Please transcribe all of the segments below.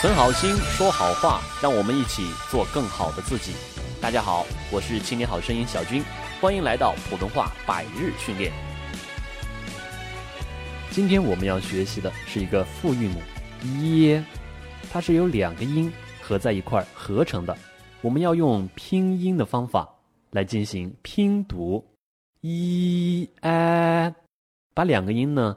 存好心，说好话，让我们一起做更好的自己。大家好，我是青年好声音小军，欢迎来到普通话百日训练。今天我们要学习的是一个复韵母耶，它是由两个音合在一块儿合成的。我们要用拼音的方法来进行拼读，一哎，把两个音呢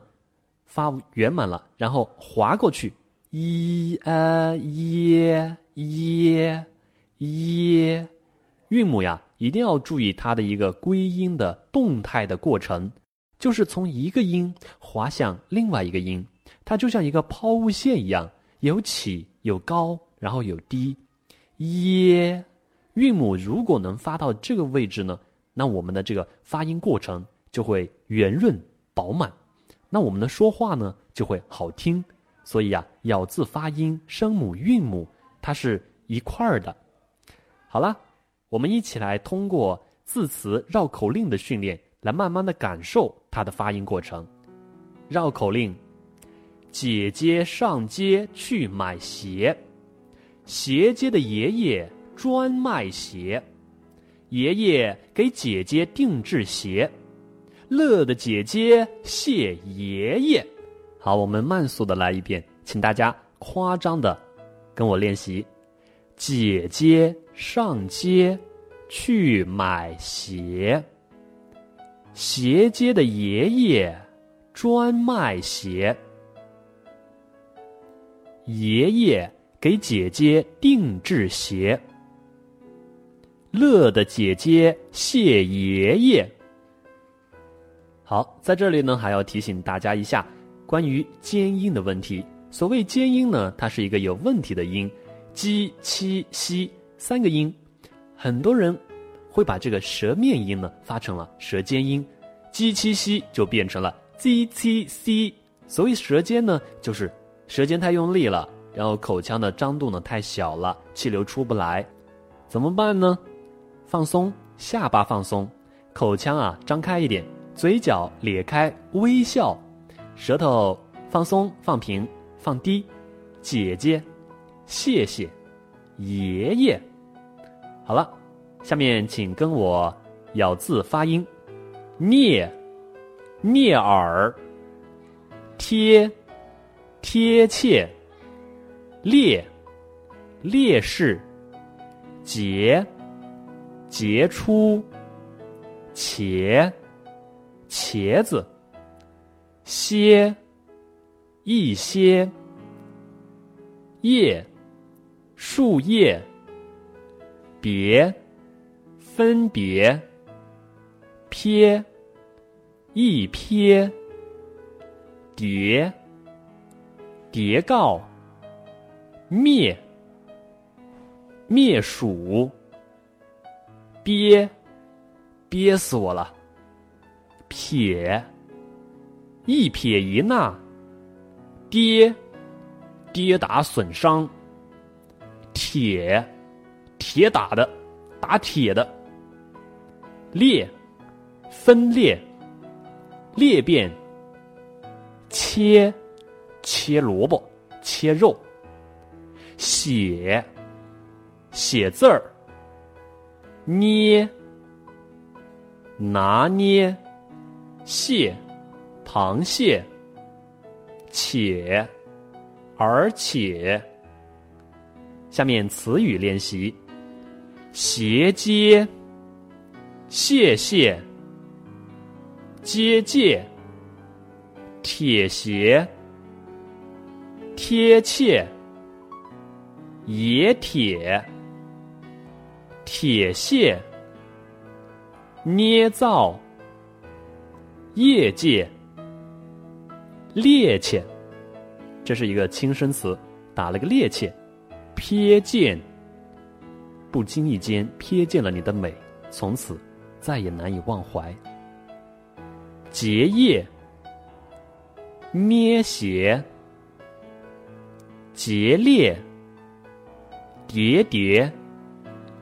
发圆满了，然后划过去，一哎耶耶耶，韵母呀一定要注意它的一个归音的动态的过程，就是从一个音滑向另外一个音，它就像一个抛物线一样，有起有高，然后有低。耶，韵母如果能发到这个位置呢，那我们的这个发音过程就会圆润饱满，那我们的说话呢就会好听。所以呀，咬字发音、声母、韵母，它是一块儿的。好了，我们一起来通过字词绕口令的训练，来慢慢的感受它的发音过程。绕口令：姐姐上街去买鞋。鞋街的爷爷专卖鞋，爷爷给姐姐定制鞋，乐的姐姐谢爷爷。好，我们慢速的来一遍，请大家夸张的跟我练习。姐姐上街去买鞋，鞋街的爷爷专卖鞋，爷爷。给姐姐定制鞋，乐的姐姐谢爷爷。好，在这里呢，还要提醒大家一下关于尖音的问题。所谓尖音呢，它是一个有问题的音，j、七、西三个音，很多人会把这个舌面音呢发成了舌尖音，j、七、西就变成了 z、c、c，。所谓舌尖呢，就是舌尖太用力了。然后口腔的张度呢太小了，气流出不来，怎么办呢？放松下巴，放松，口腔啊张开一点，嘴角咧开，微笑，舌头放松放平放低。姐姐，谢谢，爷爷。好了，下面请跟我咬字发音：聂，聂耳，贴，贴切。烈，烈士，杰，杰出，茄，茄子，些，一些，叶，树叶，别，分别，撇，一撇，叠，叠告。灭，灭鼠，憋，憋死我了。撇，一撇一捺，跌，跌打损伤。铁，铁打的，打铁的。裂，分裂，裂变。切，切萝卜，切肉。写，写字儿。捏，拿捏。谢，螃蟹。且，而且。下面词语练习：斜接，谢谢，接界，铁鞋，贴切。冶铁、铁屑、捏造、业界、趔趄，这是一个轻声词，打了个趔趄。瞥见，不经意间瞥见了你的美，从此再也难以忘怀。结业、咩鞋、结裂。喋喋，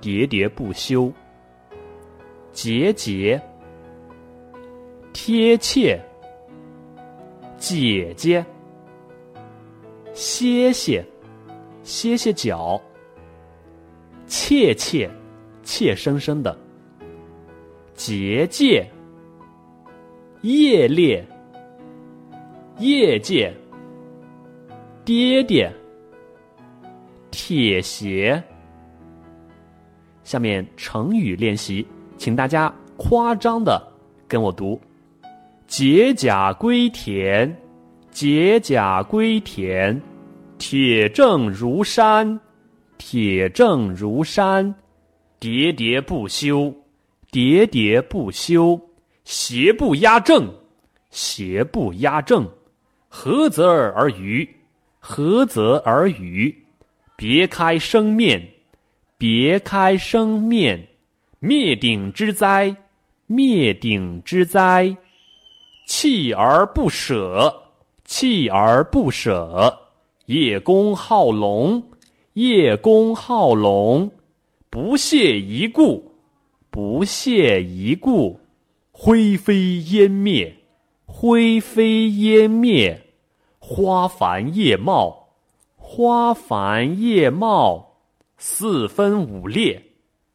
喋喋不休；节节，贴切；姐姐，歇歇；歇歇脚。怯怯，怯生生的。结界，业裂，业界。爹爹，铁鞋。下面成语练习，请大家夸张的跟我读：解甲归田，解甲归田，铁证如山，铁证如山，喋喋不休，喋喋不休，邪不压正，邪不压正，合则而渔，合则而渔，别开生面。别开生面，灭顶之灾，灭顶之灾，锲而不舍，锲而不舍，叶公好龙，叶公好龙，不屑一顾，不屑一顾，灰飞烟灭，灰飞烟灭，花繁叶茂，花繁叶茂。四分五裂，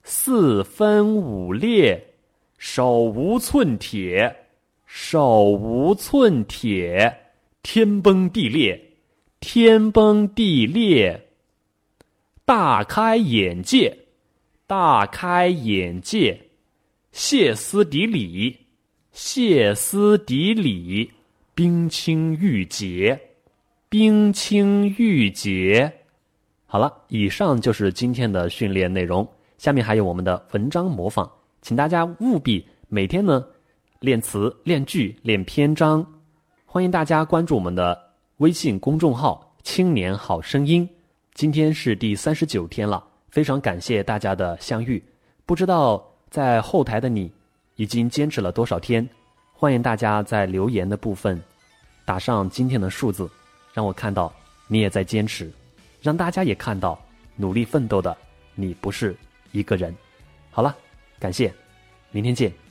四分五裂，手无寸铁，手无寸铁，天崩地裂，天崩地裂，大开眼界，大开眼界，歇斯底里，歇斯底里，冰清玉洁，冰清玉洁。好了，以上就是今天的训练内容。下面还有我们的文章模仿，请大家务必每天呢练词、练句、练篇章。欢迎大家关注我们的微信公众号“青年好声音”。今天是第三十九天了，非常感谢大家的相遇。不知道在后台的你已经坚持了多少天？欢迎大家在留言的部分打上今天的数字，让我看到你也在坚持。让大家也看到努力奋斗的你不是一个人。好了，感谢，明天见。